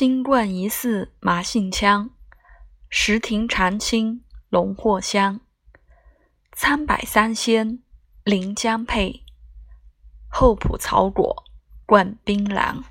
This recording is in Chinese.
新冠疑似麻杏枪，石亭长青龙藿香。参柏三仙，临江配。厚朴草果，灌槟榔。